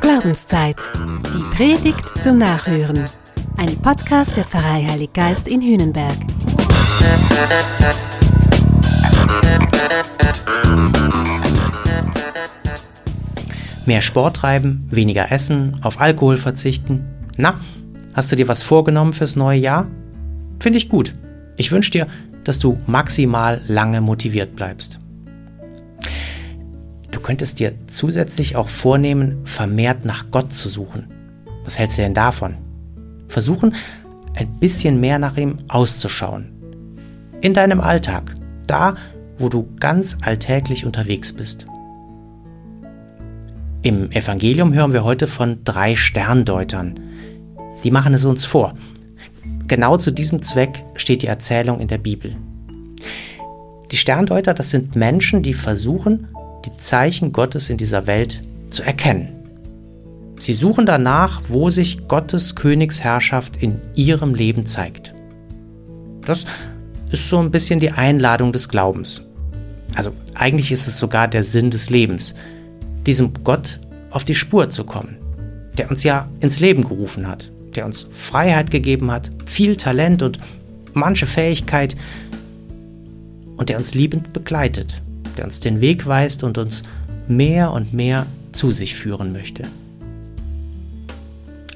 Glaubenszeit. Die Predigt zum Nachhören. Ein Podcast der Pfarrei Heilig Geist in Hühnenberg. Mehr Sport treiben, weniger essen, auf Alkohol verzichten. Na, hast du dir was vorgenommen fürs neue Jahr? Finde ich gut. Ich wünsche dir, dass du maximal lange motiviert bleibst. Du könntest dir zusätzlich auch vornehmen, vermehrt nach Gott zu suchen. Was hältst du denn davon? Versuchen, ein bisschen mehr nach ihm auszuschauen. In deinem Alltag, da, wo du ganz alltäglich unterwegs bist. Im Evangelium hören wir heute von drei Sterndeutern. Die machen es uns vor. Genau zu diesem Zweck steht die Erzählung in der Bibel. Die Sterndeuter, das sind Menschen, die versuchen, die Zeichen Gottes in dieser Welt zu erkennen. Sie suchen danach, wo sich Gottes Königsherrschaft in ihrem Leben zeigt. Das ist so ein bisschen die Einladung des Glaubens. Also eigentlich ist es sogar der Sinn des Lebens, diesem Gott auf die Spur zu kommen, der uns ja ins Leben gerufen hat, der uns Freiheit gegeben hat, viel Talent und manche Fähigkeit und der uns liebend begleitet der uns den Weg weist und uns mehr und mehr zu sich führen möchte.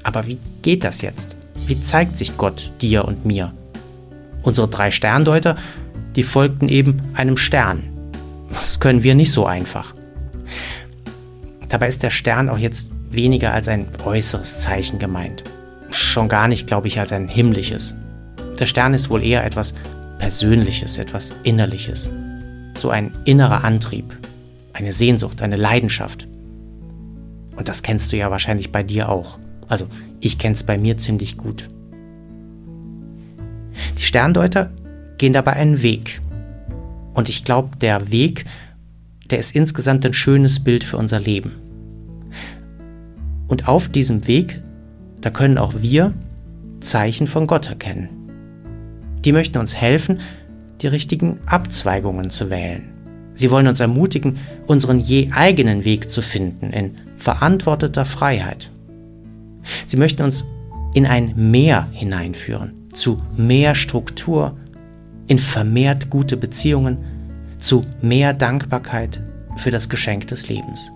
Aber wie geht das jetzt? Wie zeigt sich Gott dir und mir? Unsere drei Sterndeuter, die folgten eben einem Stern. Das können wir nicht so einfach. Dabei ist der Stern auch jetzt weniger als ein äußeres Zeichen gemeint. Schon gar nicht, glaube ich, als ein himmlisches. Der Stern ist wohl eher etwas Persönliches, etwas Innerliches so ein innerer Antrieb, eine Sehnsucht, eine Leidenschaft. Und das kennst du ja wahrscheinlich bei dir auch. Also ich kenne es bei mir ziemlich gut. Die Sterndeuter gehen dabei einen Weg. Und ich glaube, der Weg, der ist insgesamt ein schönes Bild für unser Leben. Und auf diesem Weg, da können auch wir Zeichen von Gott erkennen. Die möchten uns helfen, die richtigen Abzweigungen zu wählen. Sie wollen uns ermutigen, unseren je eigenen Weg zu finden in verantworteter Freiheit. Sie möchten uns in ein Mehr hineinführen, zu mehr Struktur, in vermehrt gute Beziehungen, zu mehr Dankbarkeit für das Geschenk des Lebens.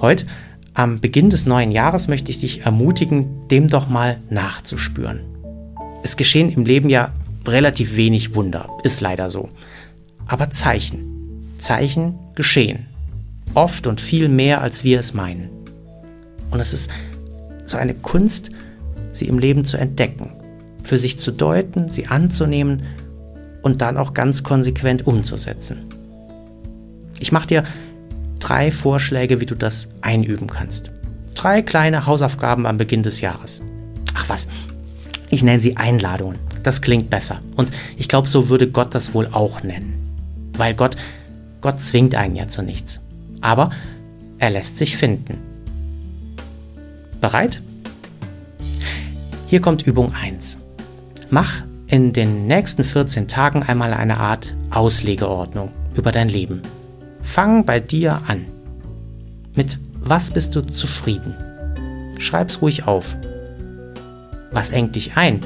Heute, am Beginn des neuen Jahres, möchte ich dich ermutigen, dem doch mal nachzuspüren. Es geschehen im Leben ja relativ wenig Wunder, ist leider so. Aber Zeichen. Zeichen geschehen. Oft und viel mehr, als wir es meinen. Und es ist so eine Kunst, sie im Leben zu entdecken, für sich zu deuten, sie anzunehmen und dann auch ganz konsequent umzusetzen. Ich mache dir drei Vorschläge, wie du das einüben kannst. Drei kleine Hausaufgaben am Beginn des Jahres. Ach was, ich nenne sie Einladungen. Das klingt besser. Und ich glaube, so würde Gott das wohl auch nennen. Weil Gott, Gott zwingt einen ja zu nichts. Aber er lässt sich finden. Bereit? Hier kommt Übung 1. Mach in den nächsten 14 Tagen einmal eine Art Auslegeordnung über dein Leben. Fang bei dir an. Mit was bist du zufrieden? Schreib's ruhig auf. Was engt dich ein?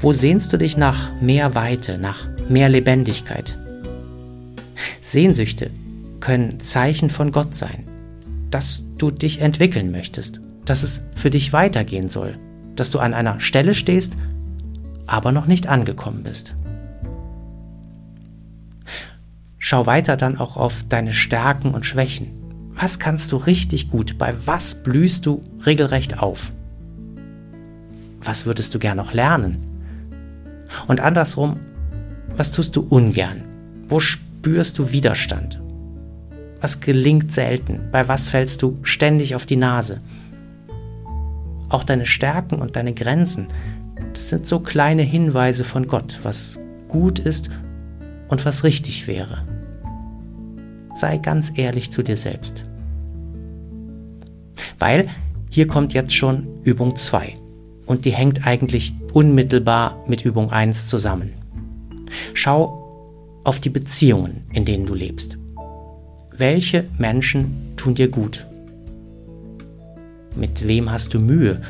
Wo sehnst du dich nach mehr Weite, nach mehr Lebendigkeit? Sehnsüchte können Zeichen von Gott sein, dass du dich entwickeln möchtest, dass es für dich weitergehen soll, dass du an einer Stelle stehst, aber noch nicht angekommen bist. Schau weiter dann auch auf deine Stärken und Schwächen. Was kannst du richtig gut? Bei was blühst du regelrecht auf? Was würdest du gern noch lernen? Und andersrum, was tust du ungern? Wo spürst du Widerstand? Was gelingt selten? Bei was fällst du ständig auf die Nase? Auch deine Stärken und deine Grenzen, das sind so kleine Hinweise von Gott, was gut ist und was richtig wäre. Sei ganz ehrlich zu dir selbst. Weil hier kommt jetzt schon Übung 2 und die hängt eigentlich unmittelbar mit Übung 1 zusammen. Schau auf die Beziehungen, in denen du lebst. welche Menschen tun dir gut? Mit wem hast du Mühe?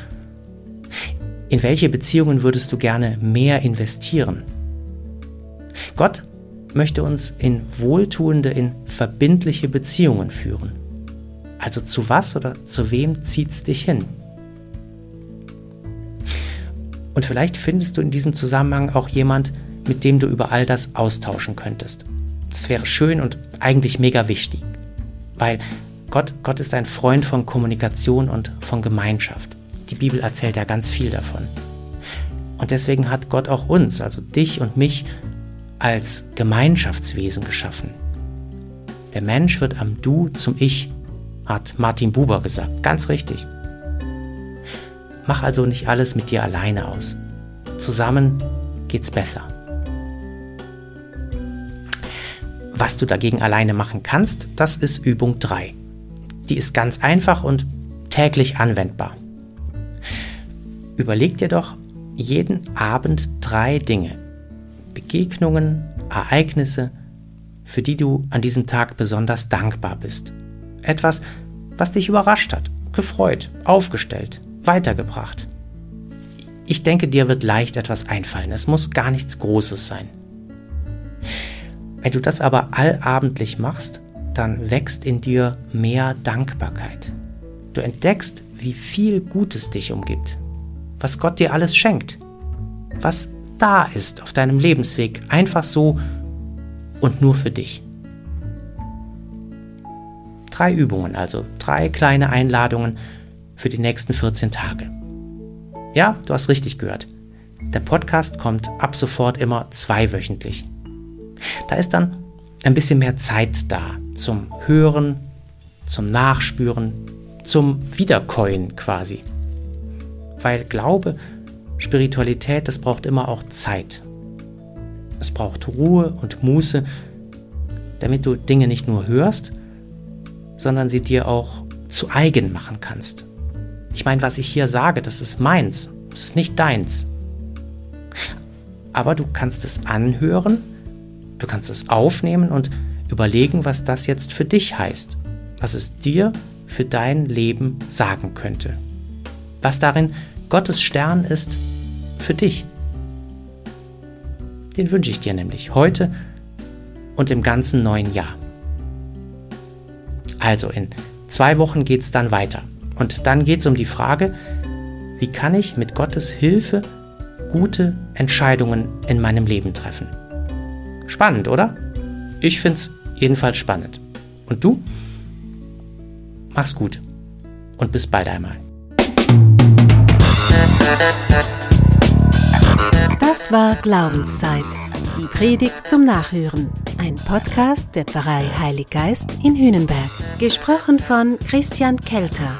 In welche Beziehungen würdest du gerne mehr investieren? Gott möchte uns in wohltuende, in verbindliche Beziehungen führen. Also zu was oder zu wem zieht es dich hin? Und vielleicht findest du in diesem Zusammenhang auch jemand, mit dem du über all das austauschen könntest. Das wäre schön und eigentlich mega wichtig, weil Gott, Gott ist ein Freund von Kommunikation und von Gemeinschaft. Die Bibel erzählt ja ganz viel davon. Und deswegen hat Gott auch uns, also dich und mich, als Gemeinschaftswesen geschaffen. Der Mensch wird am Du zum Ich, hat Martin Buber gesagt. Ganz richtig. Mach also nicht alles mit dir alleine aus. Zusammen geht's besser. Was du dagegen alleine machen kannst, das ist Übung 3. Die ist ganz einfach und täglich anwendbar. Überleg dir doch jeden Abend drei Dinge, Begegnungen, Ereignisse, für die du an diesem Tag besonders dankbar bist. Etwas, was dich überrascht hat, gefreut, aufgestellt, weitergebracht. Ich denke, dir wird leicht etwas einfallen. Es muss gar nichts Großes sein. Wenn du das aber allabendlich machst, dann wächst in dir mehr Dankbarkeit. Du entdeckst, wie viel Gutes dich umgibt, was Gott dir alles schenkt, was da ist auf deinem Lebensweg, einfach so und nur für dich. Drei Übungen, also drei kleine Einladungen für die nächsten 14 Tage. Ja, du hast richtig gehört. Der Podcast kommt ab sofort immer zweiwöchentlich. Da ist dann ein bisschen mehr Zeit da zum Hören, zum Nachspüren, zum Wiederkäuen quasi. Weil Glaube Spiritualität, das braucht immer auch Zeit. Es braucht Ruhe und Muße, damit du Dinge nicht nur hörst, sondern sie dir auch zu eigen machen kannst. Ich meine, was ich hier sage, das ist meins, das ist nicht deins. Aber du kannst es anhören, du kannst es aufnehmen und überlegen, was das jetzt für dich heißt, was es dir für dein Leben sagen könnte, was darin Gottes Stern ist für dich. Den wünsche ich dir nämlich heute und im ganzen neuen Jahr. Also in zwei Wochen geht es dann weiter. Und dann geht es um die Frage, wie kann ich mit Gottes Hilfe gute Entscheidungen in meinem Leben treffen? Spannend, oder? Ich finde es jedenfalls spannend. Und du? Mach's gut und bis bald einmal. Das war Glaubenszeit. Die Predigt zum Nachhören. Ein Podcast der Pfarrei Heilig Geist in Hünenberg. Gesprochen von Christian Kelter.